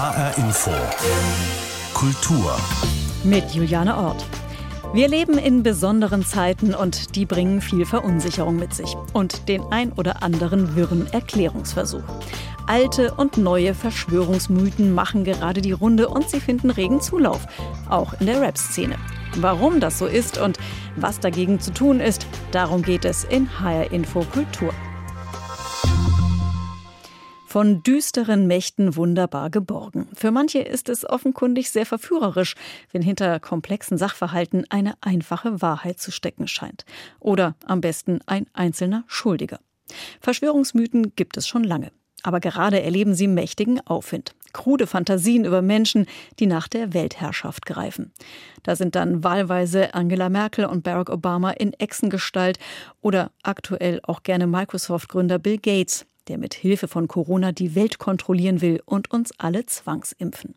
HR Info. Kultur. Mit Juliane Ort. Wir leben in besonderen Zeiten und die bringen viel Verunsicherung mit sich und den ein oder anderen wirren Erklärungsversuch. Alte und neue Verschwörungsmythen machen gerade die Runde und sie finden regen Zulauf, auch in der Rap-Szene. Warum das so ist und was dagegen zu tun ist, darum geht es in HR Info Kultur. Von düsteren Mächten wunderbar geborgen. Für manche ist es offenkundig sehr verführerisch, wenn hinter komplexen Sachverhalten eine einfache Wahrheit zu stecken scheint. Oder am besten ein einzelner Schuldiger. Verschwörungsmythen gibt es schon lange. Aber gerade erleben sie mächtigen Aufwind. Krude Fantasien über Menschen, die nach der Weltherrschaft greifen. Da sind dann wahlweise Angela Merkel und Barack Obama in Echsengestalt oder aktuell auch gerne Microsoft-Gründer Bill Gates, der mit Hilfe von Corona die Welt kontrollieren will und uns alle zwangsimpfen.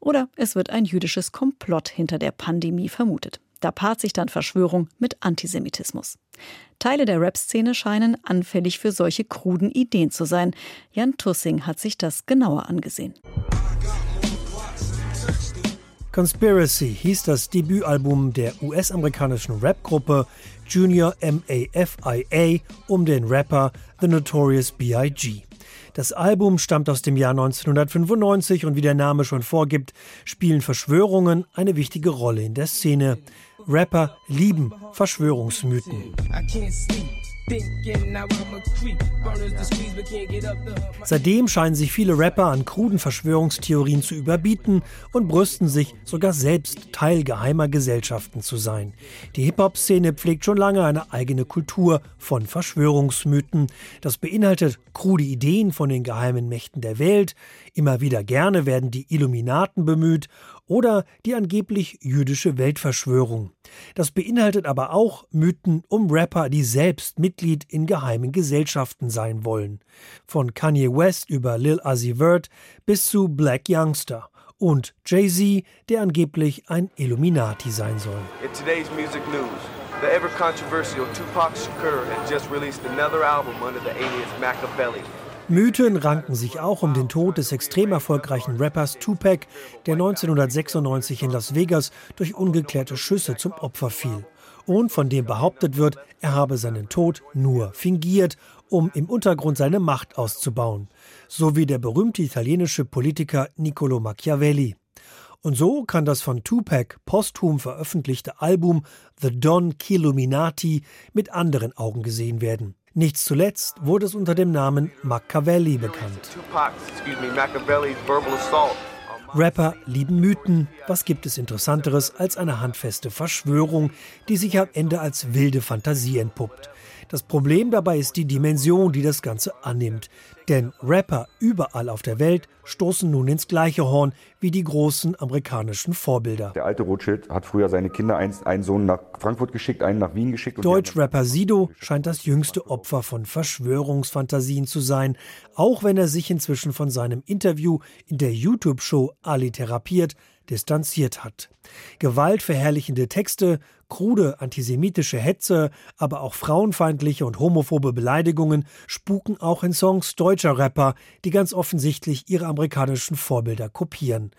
Oder es wird ein jüdisches Komplott hinter der Pandemie vermutet. Da paart sich dann Verschwörung mit Antisemitismus. Teile der Rap-Szene scheinen anfällig für solche kruden Ideen zu sein. Jan Tussing hat sich das genauer angesehen. Conspiracy hieß das Debütalbum der US-amerikanischen Rap-Gruppe Junior MAFIA um den Rapper The Notorious B.I.G. Das Album stammt aus dem Jahr 1995 und wie der Name schon vorgibt, spielen Verschwörungen eine wichtige Rolle in der Szene. Rapper lieben Verschwörungsmythen. Seitdem scheinen sich viele Rapper an kruden Verschwörungstheorien zu überbieten und brüsten sich sogar selbst Teil geheimer Gesellschaften zu sein. Die Hip-Hop-Szene pflegt schon lange eine eigene Kultur von Verschwörungsmythen. Das beinhaltet krude Ideen von den geheimen Mächten der Welt. Immer wieder gerne werden die Illuminaten bemüht oder die angeblich jüdische Weltverschwörung. Das beinhaltet aber auch Mythen um Rapper, die selbst Mitglied in geheimen Gesellschaften sein wollen. Von Kanye West über Lil Uzi Vert bis zu Black Youngster. Und Jay-Z, der angeblich ein Illuminati sein soll. In today's music news, the ever controversial Tupac Shakur has just released another album under the alias Machiavelli. Mythen ranken sich auch um den Tod des extrem erfolgreichen Rappers Tupac, der 1996 in Las Vegas durch ungeklärte Schüsse zum Opfer fiel. Und von dem behauptet wird, er habe seinen Tod nur fingiert, um im Untergrund seine Macht auszubauen. So wie der berühmte italienische Politiker Niccolo Machiavelli. Und so kann das von Tupac posthum veröffentlichte Album The Don Killuminati mit anderen Augen gesehen werden. Nicht zuletzt wurde es unter dem Namen Machiavelli bekannt. Rapper lieben Mythen. Was gibt es Interessanteres als eine handfeste Verschwörung, die sich am Ende als wilde Fantasie entpuppt? Das Problem dabei ist die Dimension, die das Ganze annimmt. Denn Rapper überall auf der Welt stoßen nun ins gleiche Horn wie die großen amerikanischen Vorbilder. Der alte Rothschild hat früher seine Kinder, einen Sohn nach Frankfurt geschickt, einen nach Wien geschickt. Deutschrapper Sido scheint das jüngste Opfer von Verschwörungsfantasien zu sein, auch wenn er sich inzwischen von seinem Interview in der YouTube-Show Ali therapiert distanziert hat. Gewaltverherrlichende Texte, krude antisemitische Hetze, aber auch frauenfeindliche und homophobe Beleidigungen spuken auch in Songs deutscher Rapper, die ganz offensichtlich ihre amerikanischen Vorbilder kopieren.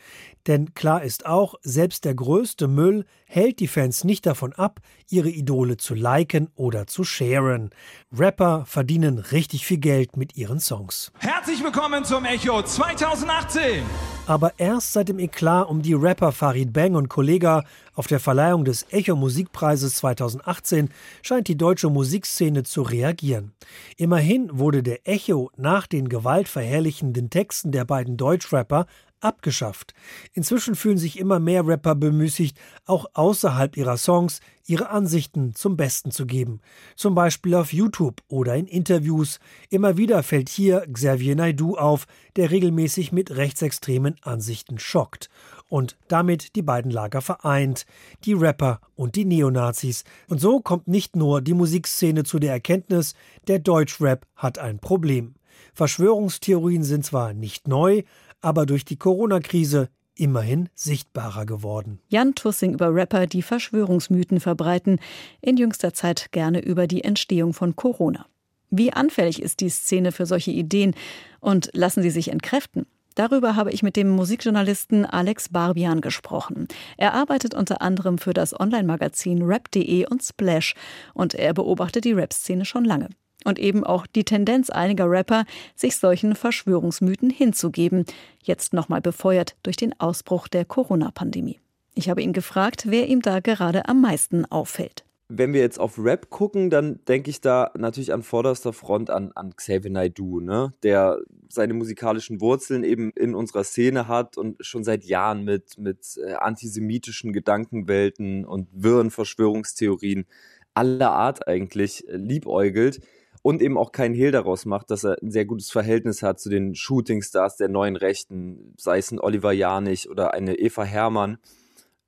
Denn klar ist auch, selbst der größte Müll hält die Fans nicht davon ab, ihre Idole zu liken oder zu sharen. Rapper verdienen richtig viel Geld mit ihren Songs. Herzlich willkommen zum Echo 2018! Aber erst seit dem Eklat um die Rapper Farid Bang und Kollega auf der Verleihung des Echo Musikpreises 2018 scheint die deutsche Musikszene zu reagieren. Immerhin wurde der Echo nach den gewaltverherrlichenden Texten der beiden Deutschrapper abgeschafft. Inzwischen fühlen sich immer mehr Rapper bemüßigt, auch außerhalb ihrer Songs ihre Ansichten zum Besten zu geben. Zum Beispiel auf YouTube oder in Interviews. Immer wieder fällt hier Xavier Naidu auf, der regelmäßig mit rechtsextremen Ansichten schockt und damit die beiden Lager vereint, die Rapper und die Neonazis. Und so kommt nicht nur die Musikszene zu der Erkenntnis, der Deutschrap hat ein Problem. Verschwörungstheorien sind zwar nicht neu, aber durch die Corona-Krise immerhin sichtbarer geworden. Jan Tussing über Rapper, die Verschwörungsmythen verbreiten, in jüngster Zeit gerne über die Entstehung von Corona. Wie anfällig ist die Szene für solche Ideen und lassen sie sich entkräften? Darüber habe ich mit dem Musikjournalisten Alex Barbian gesprochen. Er arbeitet unter anderem für das Online-Magazin rap.de und Splash und er beobachtet die Rap-Szene schon lange. Und eben auch die Tendenz einiger Rapper, sich solchen Verschwörungsmythen hinzugeben, jetzt nochmal befeuert durch den Ausbruch der Corona-Pandemie. Ich habe ihn gefragt, wer ihm da gerade am meisten auffällt wenn wir jetzt auf Rap gucken, dann denke ich da natürlich an vorderster Front an, an Xavier Naidoo, ne? der seine musikalischen Wurzeln eben in unserer Szene hat und schon seit Jahren mit, mit äh, antisemitischen Gedankenwelten und wirren Verschwörungstheorien aller Art eigentlich äh, liebäugelt und eben auch keinen Hehl daraus macht, dass er ein sehr gutes Verhältnis hat zu den Shootingstars der neuen Rechten, sei es ein Oliver Janich oder eine Eva Herrmann.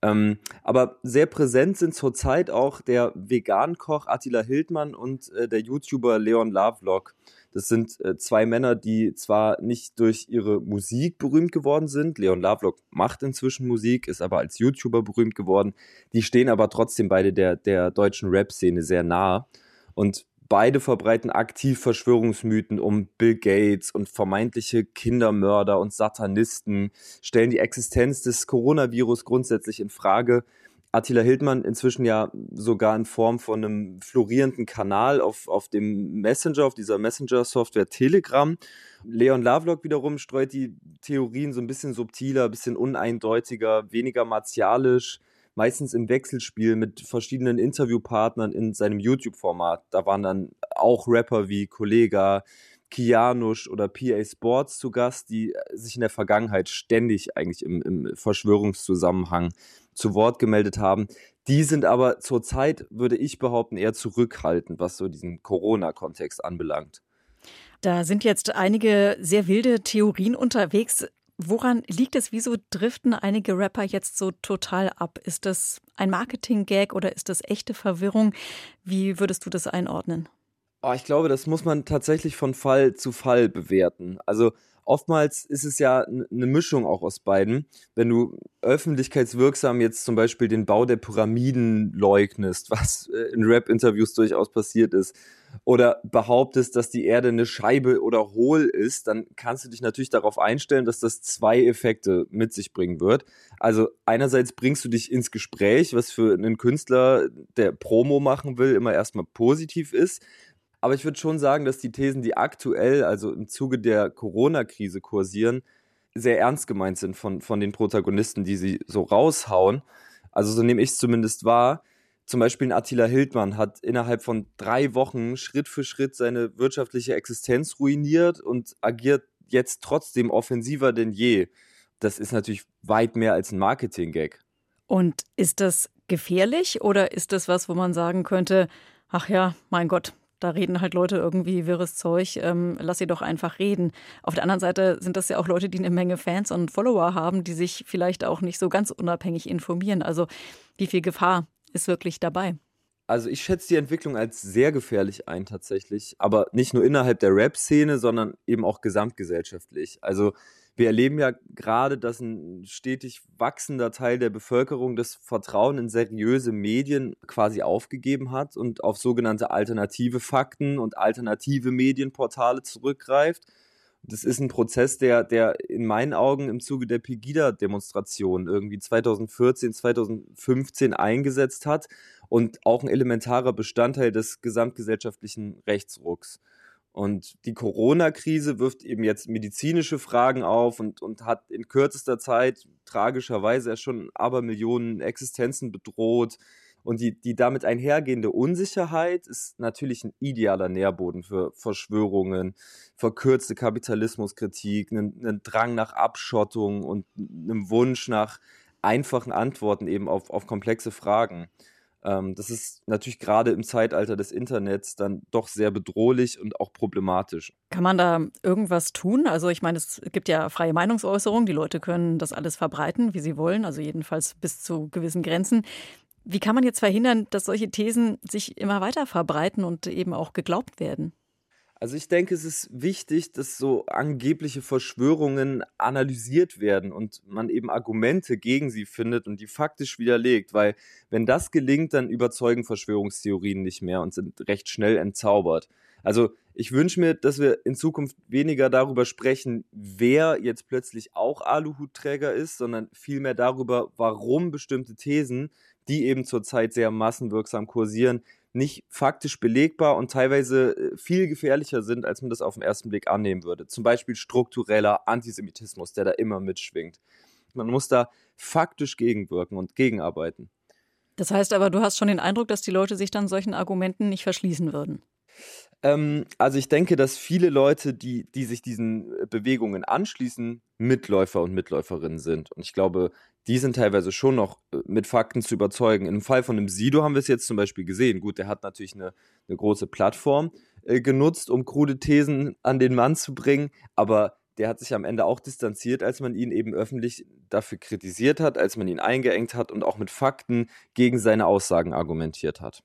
Ähm, aber sehr präsent sind zurzeit auch der Vegan-Koch Attila Hildmann und äh, der YouTuber Leon Lovelock. Das sind äh, zwei Männer, die zwar nicht durch ihre Musik berühmt geworden sind. Leon Lovelock macht inzwischen Musik, ist aber als YouTuber berühmt geworden. Die stehen aber trotzdem beide der, der deutschen Rap-Szene sehr nah. Und Beide verbreiten aktiv Verschwörungsmythen um Bill Gates und vermeintliche Kindermörder und Satanisten, stellen die Existenz des Coronavirus grundsätzlich in Frage. Attila Hildmann inzwischen ja sogar in Form von einem florierenden Kanal auf, auf dem Messenger, auf dieser Messenger-Software Telegram. Leon Lovelock wiederum streut die Theorien so ein bisschen subtiler, ein bisschen uneindeutiger, weniger martialisch meistens im Wechselspiel mit verschiedenen Interviewpartnern in seinem YouTube-Format. Da waren dann auch Rapper wie Kollega, Kianush oder PA Sports zu Gast, die sich in der Vergangenheit ständig eigentlich im, im Verschwörungszusammenhang zu Wort gemeldet haben. Die sind aber zurzeit, würde ich behaupten, eher zurückhaltend, was so diesen Corona-Kontext anbelangt. Da sind jetzt einige sehr wilde Theorien unterwegs. Woran liegt es? Wieso driften einige Rapper jetzt so total ab? Ist das ein Marketing-Gag oder ist das echte Verwirrung? Wie würdest du das einordnen? Oh, ich glaube, das muss man tatsächlich von Fall zu Fall bewerten. Also oftmals ist es ja eine Mischung auch aus beiden. Wenn du öffentlichkeitswirksam jetzt zum Beispiel den Bau der Pyramiden leugnest, was äh, in Rap-Interviews durchaus passiert ist, oder behauptest, dass die Erde eine Scheibe oder hohl ist, dann kannst du dich natürlich darauf einstellen, dass das zwei Effekte mit sich bringen wird. Also einerseits bringst du dich ins Gespräch, was für einen Künstler, der Promo machen will, immer erstmal positiv ist. Aber ich würde schon sagen, dass die Thesen, die aktuell, also im Zuge der Corona-Krise kursieren, sehr ernst gemeint sind von, von den Protagonisten, die sie so raushauen. Also so nehme ich es zumindest wahr. Zum Beispiel Attila Hildmann hat innerhalb von drei Wochen Schritt für Schritt seine wirtschaftliche Existenz ruiniert und agiert jetzt trotzdem offensiver denn je. Das ist natürlich weit mehr als ein Marketing-Gag. Und ist das gefährlich oder ist das was, wo man sagen könnte, ach ja, mein Gott, da reden halt Leute irgendwie wirres Zeug, ähm, lass sie doch einfach reden. Auf der anderen Seite sind das ja auch Leute, die eine Menge Fans und Follower haben, die sich vielleicht auch nicht so ganz unabhängig informieren. Also wie viel Gefahr ist wirklich dabei? Also ich schätze die Entwicklung als sehr gefährlich ein tatsächlich, aber nicht nur innerhalb der Rap-Szene, sondern eben auch gesamtgesellschaftlich. Also wir erleben ja gerade, dass ein stetig wachsender Teil der Bevölkerung das Vertrauen in seriöse Medien quasi aufgegeben hat und auf sogenannte alternative Fakten und alternative Medienportale zurückgreift. Das ist ein Prozess, der, der in meinen Augen im Zuge der Pegida-Demonstration irgendwie 2014, 2015 eingesetzt hat und auch ein elementarer Bestandteil des gesamtgesellschaftlichen Rechtsrucks. Und die Corona-Krise wirft eben jetzt medizinische Fragen auf und, und hat in kürzester Zeit tragischerweise schon Abermillionen Existenzen bedroht. Und die, die damit einhergehende Unsicherheit ist natürlich ein idealer Nährboden für Verschwörungen, verkürzte Kapitalismuskritik, einen, einen Drang nach Abschottung und einem Wunsch nach einfachen Antworten eben auf, auf komplexe Fragen. Ähm, das ist natürlich gerade im Zeitalter des Internets dann doch sehr bedrohlich und auch problematisch. Kann man da irgendwas tun? Also ich meine, es gibt ja freie Meinungsäußerung, die Leute können das alles verbreiten, wie sie wollen, also jedenfalls bis zu gewissen Grenzen. Wie kann man jetzt verhindern, dass solche Thesen sich immer weiter verbreiten und eben auch geglaubt werden? Also ich denke, es ist wichtig, dass so angebliche Verschwörungen analysiert werden und man eben Argumente gegen sie findet und die faktisch widerlegt, weil wenn das gelingt, dann überzeugen Verschwörungstheorien nicht mehr und sind recht schnell entzaubert. Also ich wünsche mir, dass wir in Zukunft weniger darüber sprechen, wer jetzt plötzlich auch Aluhutträger ist, sondern vielmehr darüber, warum bestimmte Thesen, die eben zurzeit sehr massenwirksam kursieren, nicht faktisch belegbar und teilweise äh, viel gefährlicher sind, als man das auf den ersten Blick annehmen würde. Zum Beispiel struktureller Antisemitismus, der da immer mitschwingt. Man muss da faktisch gegenwirken und gegenarbeiten. Das heißt aber, du hast schon den Eindruck, dass die Leute sich dann solchen Argumenten nicht verschließen würden. Ähm, also ich denke, dass viele Leute, die, die sich diesen äh, Bewegungen anschließen, Mitläufer und Mitläuferinnen sind. Und ich glaube, die sind teilweise schon noch äh, mit Fakten zu überzeugen. Im Fall von dem Sido haben wir es jetzt zum Beispiel gesehen. Gut, der hat natürlich eine, eine große Plattform äh, genutzt, um krude Thesen an den Mann zu bringen, aber der hat sich am Ende auch distanziert, als man ihn eben öffentlich dafür kritisiert hat, als man ihn eingeengt hat und auch mit Fakten gegen seine Aussagen argumentiert hat.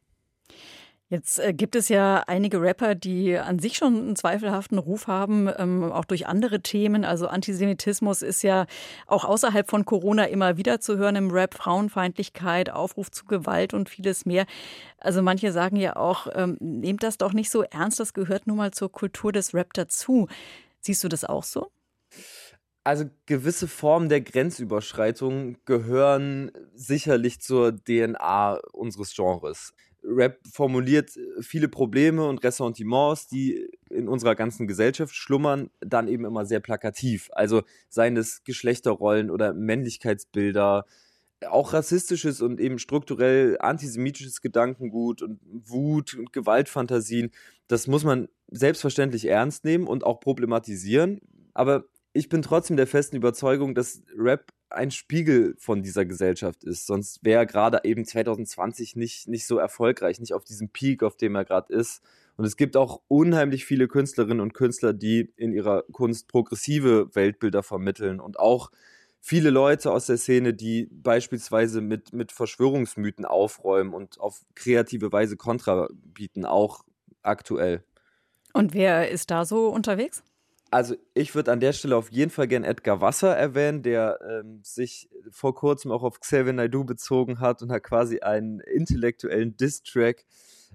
Jetzt äh, gibt es ja einige Rapper, die an sich schon einen zweifelhaften Ruf haben, ähm, auch durch andere Themen. Also Antisemitismus ist ja auch außerhalb von Corona immer wieder zu hören im Rap, Frauenfeindlichkeit, Aufruf zu Gewalt und vieles mehr. Also manche sagen ja auch, ähm, nehmt das doch nicht so ernst, das gehört nun mal zur Kultur des Rap dazu. Siehst du das auch so? Also gewisse Formen der Grenzüberschreitung gehören sicherlich zur DNA unseres Genres. Rap formuliert äh, viele Probleme und Ressentiments, die in unserer ganzen Gesellschaft schlummern, dann eben immer sehr plakativ. Also seien es Geschlechterrollen oder Männlichkeitsbilder, auch rassistisches und eben strukturell antisemitisches Gedankengut und Wut und Gewaltfantasien. Das muss man selbstverständlich ernst nehmen und auch problematisieren. Aber ich bin trotzdem der festen Überzeugung, dass Rap ein Spiegel von dieser Gesellschaft ist. Sonst wäre er gerade eben 2020 nicht, nicht so erfolgreich, nicht auf diesem Peak, auf dem er gerade ist. Und es gibt auch unheimlich viele Künstlerinnen und Künstler, die in ihrer Kunst progressive Weltbilder vermitteln und auch viele Leute aus der Szene, die beispielsweise mit, mit Verschwörungsmythen aufräumen und auf kreative Weise Kontra bieten, auch aktuell. Und wer ist da so unterwegs? Also ich würde an der Stelle auf jeden Fall gern Edgar Wasser erwähnen, der ähm, sich vor kurzem auch auf Xavier Naidoo bezogen hat und da quasi einen intellektuellen Diss-Track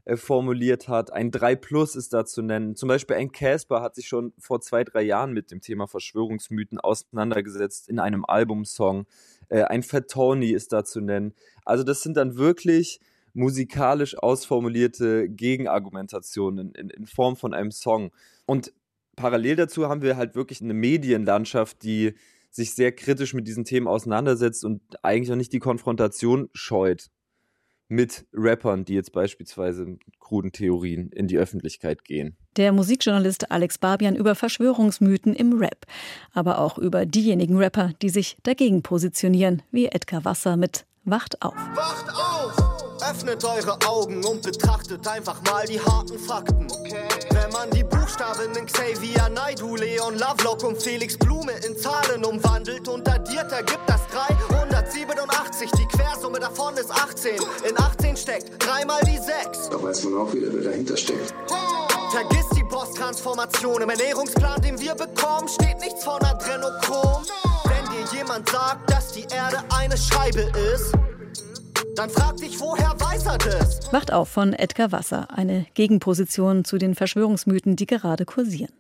äh, formuliert hat. Ein 3 Plus ist da zu nennen. Zum Beispiel ein Casper hat sich schon vor zwei, drei Jahren mit dem Thema Verschwörungsmythen auseinandergesetzt in einem Albumsong. Äh, ein Fat Tony ist da zu nennen. Also das sind dann wirklich musikalisch ausformulierte Gegenargumentationen in, in Form von einem Song. Und parallel dazu haben wir halt wirklich eine Medienlandschaft, die sich sehr kritisch mit diesen Themen auseinandersetzt und eigentlich auch nicht die Konfrontation scheut mit Rappern, die jetzt beispielsweise mit kruden Theorien in die Öffentlichkeit gehen. Der Musikjournalist Alex Barbian über Verschwörungsmythen im Rap, aber auch über diejenigen Rapper, die sich dagegen positionieren, wie Edgar Wasser mit Wacht auf. Wacht auf! Öffnet eure Augen und betrachtet einfach mal die harten Fakten. Okay. Wenn man die Buchstaben in Xavier Naidu, Leon Lovelock und Felix Blume in Zahlen umwandelt und addiert, ergibt das 387. Die Quersumme davon ist 18. In 18 steckt dreimal die 6. Da weiß man auch wieder, wer dahinter steckt. Vergiss die Boss-Transformation. Im Ernährungsplan, den wir bekommen, steht nichts von Adrenochrom. Wenn dir jemand sagt, dass die Erde eine Scheibe ist, dann frag dich, woher weiß er das? Wacht auf von Edgar Wasser, eine Gegenposition zu den Verschwörungsmythen, die gerade kursieren.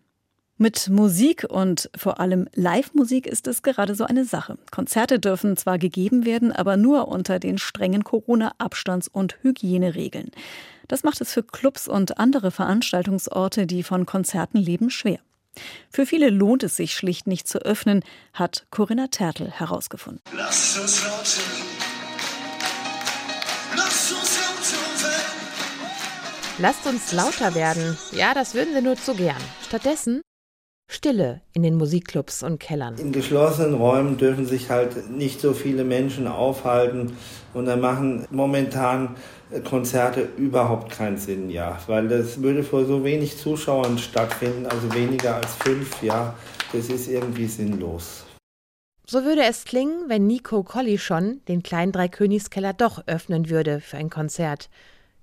Mit Musik und vor allem Live-Musik ist es gerade so eine Sache. Konzerte dürfen zwar gegeben werden, aber nur unter den strengen Corona-Abstands- und Hygieneregeln. Das macht es für Clubs und andere Veranstaltungsorte, die von Konzerten leben, schwer. Für viele lohnt es sich schlicht nicht zu öffnen, hat Corinna Tertel herausgefunden. Lass uns Lasst uns lauter werden. Ja, das würden sie nur zu gern. Stattdessen Stille in den Musikclubs und Kellern. In geschlossenen Räumen dürfen sich halt nicht so viele Menschen aufhalten und da machen momentan Konzerte überhaupt keinen Sinn, ja, weil das würde vor so wenig Zuschauern stattfinden, also weniger als fünf, ja, das ist irgendwie sinnlos. So würde es klingen, wenn Nico Colli schon den kleinen Dreikönigskeller doch öffnen würde für ein Konzert.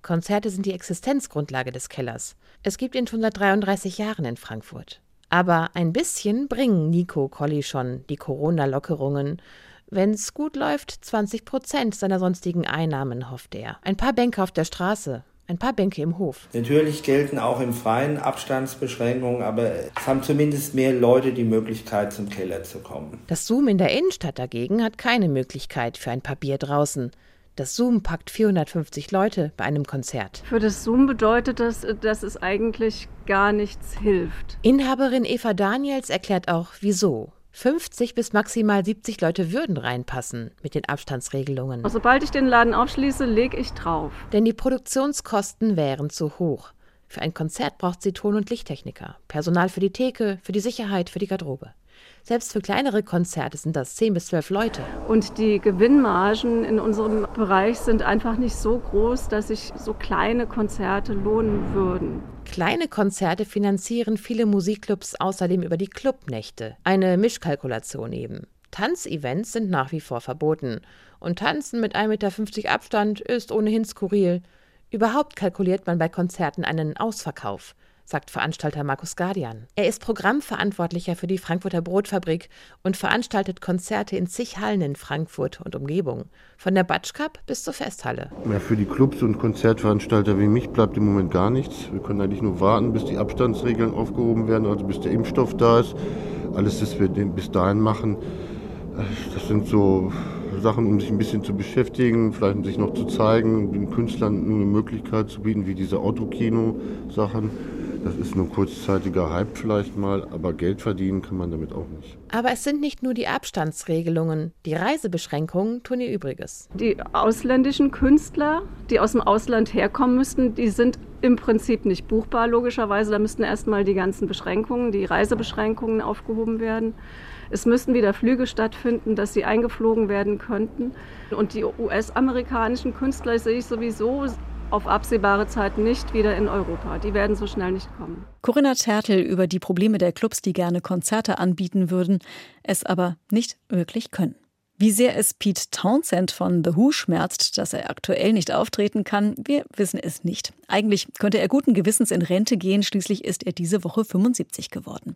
Konzerte sind die Existenzgrundlage des Kellers. Es gibt ihn schon seit 33 Jahren in Frankfurt. Aber ein bisschen bringen Nico Colli schon die Corona-Lockerungen. Wenn's gut läuft, 20 Prozent seiner sonstigen Einnahmen, hofft er. Ein paar Bänke auf der Straße, ein paar Bänke im Hof. Natürlich gelten auch im Freien Abstandsbeschränkungen, aber es haben zumindest mehr Leute die Möglichkeit, zum Keller zu kommen. Das Zoom in der Innenstadt dagegen hat keine Möglichkeit für ein paar Bier draußen. Das Zoom packt 450 Leute bei einem Konzert. Für das Zoom bedeutet das, dass es eigentlich gar nichts hilft. Inhaberin Eva Daniels erklärt auch, wieso. 50 bis maximal 70 Leute würden reinpassen mit den Abstandsregelungen. Sobald ich den Laden aufschließe, lege ich drauf. Denn die Produktionskosten wären zu hoch. Für ein Konzert braucht sie Ton- und Lichttechniker, Personal für die Theke, für die Sicherheit, für die Garderobe. Selbst für kleinere Konzerte sind das 10 bis 12 Leute. Und die Gewinnmargen in unserem Bereich sind einfach nicht so groß, dass sich so kleine Konzerte lohnen würden. Kleine Konzerte finanzieren viele Musikclubs außerdem über die Clubnächte. Eine Mischkalkulation eben. Tanzevents sind nach wie vor verboten. Und Tanzen mit 1,50 Meter Abstand ist ohnehin skurril. Überhaupt kalkuliert man bei Konzerten einen Ausverkauf sagt Veranstalter Markus Guardian. Er ist Programmverantwortlicher für die Frankfurter Brotfabrik und veranstaltet Konzerte in zig Hallen in Frankfurt und Umgebung. Von der Batsch Cup bis zur Festhalle. Ja, für die Clubs und Konzertveranstalter wie mich bleibt im Moment gar nichts. Wir können eigentlich nur warten, bis die Abstandsregeln aufgehoben werden, also bis der Impfstoff da ist. Alles, was wir bis dahin machen, das sind so Sachen, um sich ein bisschen zu beschäftigen, vielleicht um sich noch zu zeigen, den Künstlern eine Möglichkeit zu bieten, wie diese Autokino-Sachen. Das ist nur ein kurzzeitiger Hype vielleicht mal, aber Geld verdienen kann man damit auch nicht. Aber es sind nicht nur die Abstandsregelungen, die Reisebeschränkungen tun ihr Übriges. Die ausländischen Künstler, die aus dem Ausland herkommen müssten, die sind im Prinzip nicht buchbar, logischerweise. Da müssten erstmal die ganzen Beschränkungen, die Reisebeschränkungen aufgehoben werden. Es müssten wieder Flüge stattfinden, dass sie eingeflogen werden könnten. Und die US-amerikanischen Künstler sehe ich sowieso auf absehbare Zeit nicht wieder in Europa. Die werden so schnell nicht kommen. Corinna Tertel über die Probleme der Clubs, die gerne Konzerte anbieten würden, es aber nicht wirklich können. Wie sehr es Pete Townsend von The Who schmerzt, dass er aktuell nicht auftreten kann, wir wissen es nicht. Eigentlich könnte er guten Gewissens in Rente gehen, schließlich ist er diese Woche 75 geworden.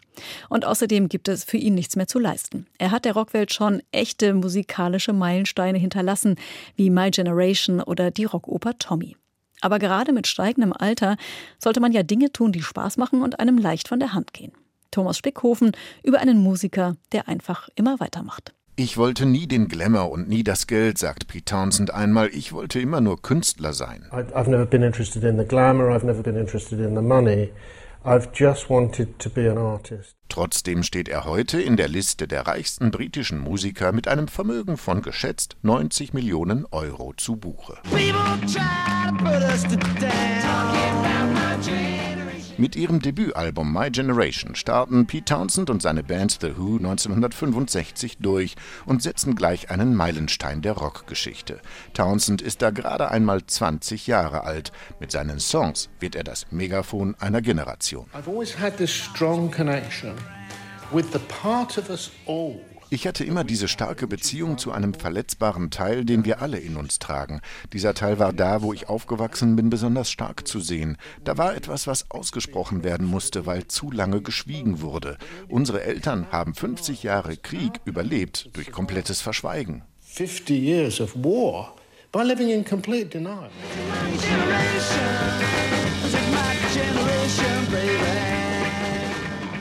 Und außerdem gibt es für ihn nichts mehr zu leisten. Er hat der Rockwelt schon echte musikalische Meilensteine hinterlassen, wie My Generation oder die Rockoper Tommy. Aber gerade mit steigendem Alter sollte man ja Dinge tun, die Spaß machen und einem leicht von der Hand gehen. Thomas Spickhofen über einen Musiker, der einfach immer weitermacht. Ich wollte nie den Glamour und nie das Geld, sagt Pete Townsend einmal. Ich wollte immer nur Künstler sein. I've never been interested in the glamour, I've never been interested in the money. I've just wanted to be an artist. Trotzdem steht er heute in der Liste der reichsten britischen Musiker mit einem Vermögen von geschätzt 90 Millionen Euro zu Buche. Mit ihrem Debütalbum My Generation starten Pete Townsend und seine Band The Who 1965 durch und setzen gleich einen Meilenstein der Rockgeschichte. Townsend ist da gerade einmal 20 Jahre alt. Mit seinen Songs wird er das Megafon einer Generation. I've always had this strong connection with the part of us all ich hatte immer diese starke Beziehung zu einem verletzbaren Teil, den wir alle in uns tragen. Dieser Teil war da, wo ich aufgewachsen bin, besonders stark zu sehen. Da war etwas, was ausgesprochen werden musste, weil zu lange geschwiegen wurde. Unsere Eltern haben 50 Jahre Krieg überlebt durch komplettes Verschweigen. 50 years of war by living in complete denial.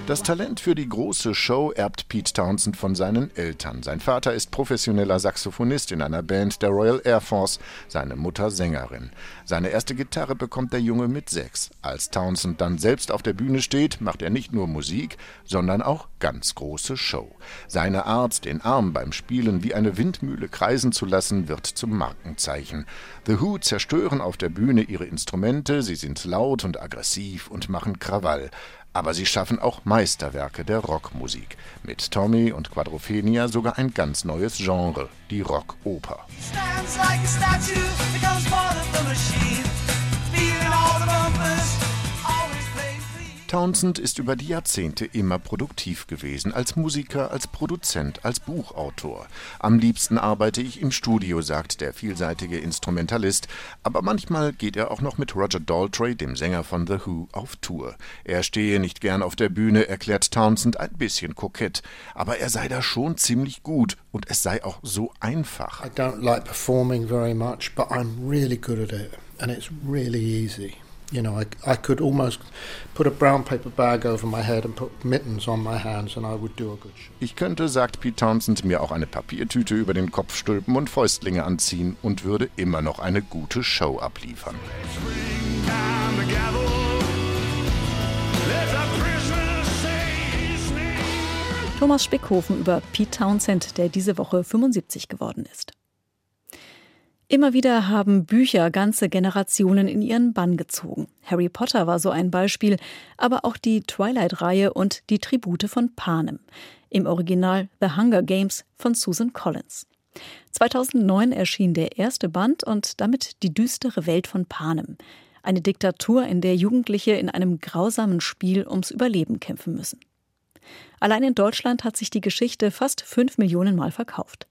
Das Talent für die große Show erbt Pete Townsend von seinen Eltern. Sein Vater ist professioneller Saxophonist in einer Band der Royal Air Force, seine Mutter Sängerin. Seine erste Gitarre bekommt der Junge mit sechs. Als Townsend dann selbst auf der Bühne steht, macht er nicht nur Musik, sondern auch ganz große Show. Seine Art, den Arm beim Spielen wie eine Windmühle kreisen zu lassen, wird zum Markenzeichen. The Who zerstören auf der Bühne ihre Instrumente, sie sind laut und aggressiv und machen Krawall. Aber sie schaffen auch Meisterwerke der Rockmusik. Mit Tommy und Quadrophenia sogar ein ganz neues Genre, die Rockoper. Stands like Townsend ist über die Jahrzehnte immer produktiv gewesen, als Musiker, als Produzent, als Buchautor. Am liebsten arbeite ich im Studio, sagt der vielseitige Instrumentalist, aber manchmal geht er auch noch mit Roger Daltrey, dem Sänger von The Who, auf Tour. Er stehe nicht gern auf der Bühne, erklärt Townsend ein bisschen kokett, aber er sei da schon ziemlich gut und es sei auch so einfach. I don't like performing very much, but I'm really good at it. and it's really easy. You know, I, I could almost put a brown paper bag over my head and put mittens on my hands and I would do a good show. Ich könnte, sagt Pete Townsend, mir auch eine Papiertüte über den Kopf stülpen und Fäustlinge anziehen und würde immer noch eine gute Show abliefern. Thomas Spickhofen über Pete Townsend, der diese Woche 75 geworden ist. Immer wieder haben Bücher ganze Generationen in ihren Bann gezogen. Harry Potter war so ein Beispiel, aber auch die Twilight-Reihe und die Tribute von Panem. Im Original The Hunger Games von Susan Collins. 2009 erschien der erste Band und damit die düstere Welt von Panem. Eine Diktatur, in der Jugendliche in einem grausamen Spiel ums Überleben kämpfen müssen. Allein in Deutschland hat sich die Geschichte fast fünf Millionen Mal verkauft.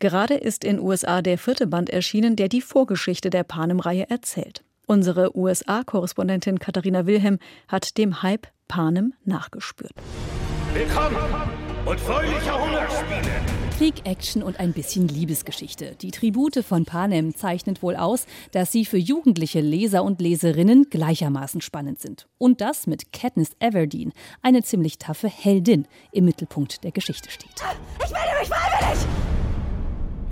Gerade ist in USA der vierte Band erschienen, der die Vorgeschichte der Panem-Reihe erzählt. Unsere USA-Korrespondentin Katharina Wilhelm hat dem Hype Panem nachgespürt. Willkommen und fröhliche Hungerspiele! Krieg, Action und ein bisschen Liebesgeschichte. Die Tribute von Panem zeichnet wohl aus, dass sie für jugendliche Leser und Leserinnen gleichermaßen spannend sind. Und das mit Katniss Everdeen, eine ziemlich taffe Heldin, im Mittelpunkt der Geschichte steht. Ich melde mich freiwillig!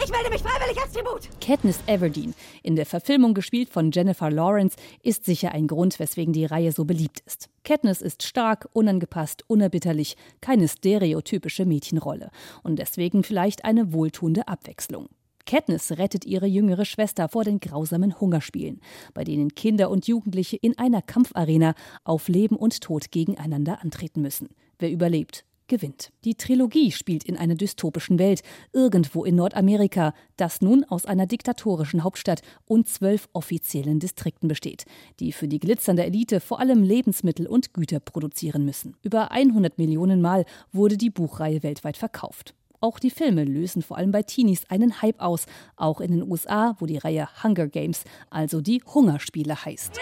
Ich melde mich freiwillig als Tribut. Katniss Everdeen, in der Verfilmung gespielt von Jennifer Lawrence, ist sicher ein Grund, weswegen die Reihe so beliebt ist. Katniss ist stark, unangepasst, unerbitterlich, keine stereotypische Mädchenrolle und deswegen vielleicht eine wohltuende Abwechslung. Katniss rettet ihre jüngere Schwester vor den grausamen Hungerspielen, bei denen Kinder und Jugendliche in einer Kampfarena auf Leben und Tod gegeneinander antreten müssen. Wer überlebt, gewinnt. Die Trilogie spielt in einer dystopischen Welt, irgendwo in Nordamerika, das nun aus einer diktatorischen Hauptstadt und zwölf offiziellen Distrikten besteht, die für die glitzernde Elite vor allem Lebensmittel und Güter produzieren müssen. Über 100 Millionen Mal wurde die Buchreihe weltweit verkauft. Auch die Filme lösen vor allem bei Teenies einen Hype aus, auch in den USA, wo die Reihe Hunger Games, also die Hungerspiele heißt.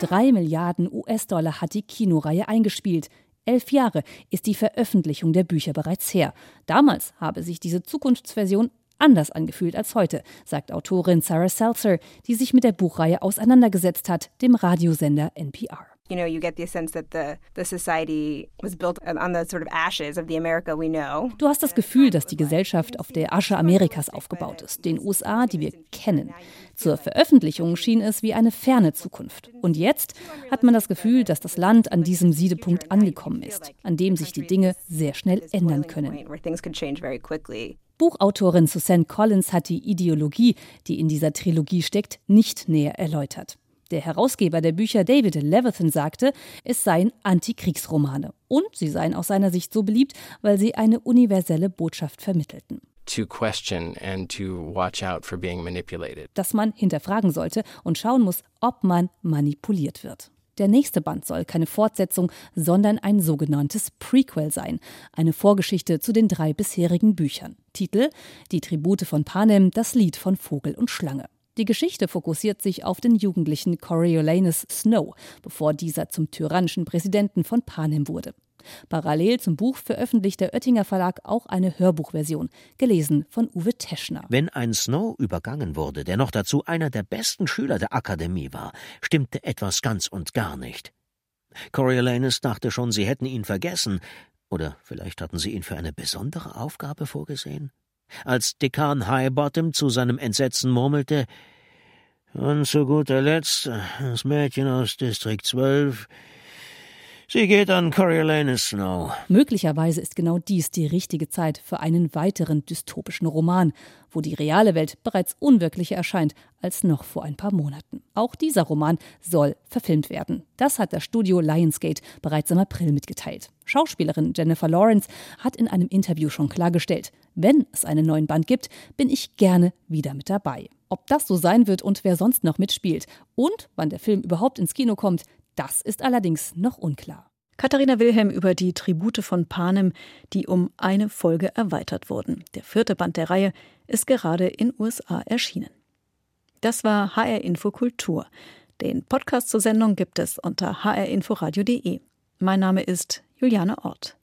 Drei Milliarden US-Dollar hat die Kinoreihe eingespielt. Elf Jahre ist die Veröffentlichung der Bücher bereits her. Damals habe sich diese Zukunftsversion anders angefühlt als heute, sagt Autorin Sarah Seltzer, die sich mit der Buchreihe auseinandergesetzt hat, dem Radiosender NPR. You know, you get the sense that the, the society was built on the sort of ashes of the America we know. Du hast das Gefühl, dass die Gesellschaft auf der Asche Amerikas aufgebaut ist, den USA, die wir kennen. Zur Veröffentlichung schien es wie eine ferne Zukunft. Und jetzt hat man das Gefühl, dass das Land an diesem Siedepunkt angekommen ist, an dem sich die Dinge sehr schnell ändern können. Buchautorin Suzanne Collins hat die Ideologie, die in dieser Trilogie steckt, nicht näher erläutert. Der Herausgeber der Bücher David Levithan sagte, es seien Antikriegsromane. Und sie seien aus seiner Sicht so beliebt, weil sie eine universelle Botschaft vermittelten. To question and to watch out for being manipulated. Dass man hinterfragen sollte und schauen muss, ob man manipuliert wird. Der nächste Band soll keine Fortsetzung, sondern ein sogenanntes Prequel sein, eine Vorgeschichte zu den drei bisherigen Büchern. Titel Die Tribute von Panem, das Lied von Vogel und Schlange. Die Geschichte fokussiert sich auf den jugendlichen Coriolanus Snow, bevor dieser zum tyrannischen Präsidenten von Panem wurde. Parallel zum Buch veröffentlicht der Oettinger Verlag auch eine Hörbuchversion, gelesen von Uwe Teschner. Wenn ein Snow übergangen wurde, der noch dazu einer der besten Schüler der Akademie war, stimmte etwas ganz und gar nicht. Coriolanus dachte schon, sie hätten ihn vergessen, oder vielleicht hatten sie ihn für eine besondere Aufgabe vorgesehen? Als Dekan Highbottom zu seinem Entsetzen murmelte Und zu guter Letzt das Mädchen aus Distrikt 12. Sie geht an Coriolanus Snow. Möglicherweise ist genau dies die richtige Zeit für einen weiteren dystopischen Roman, wo die reale Welt bereits unwirklicher erscheint als noch vor ein paar Monaten. Auch dieser Roman soll verfilmt werden. Das hat das Studio Lionsgate bereits im April mitgeteilt. Schauspielerin Jennifer Lawrence hat in einem Interview schon klargestellt, wenn es einen neuen Band gibt, bin ich gerne wieder mit dabei. Ob das so sein wird und wer sonst noch mitspielt und wann der Film überhaupt ins Kino kommt, das ist allerdings noch unklar. Katharina Wilhelm über die Tribute von Panem, die um eine Folge erweitert wurden. Der vierte Band der Reihe ist gerade in USA erschienen. Das war HR Info Kultur. Den Podcast zur Sendung gibt es unter hrinforadio.de. Mein Name ist Juliane Ort.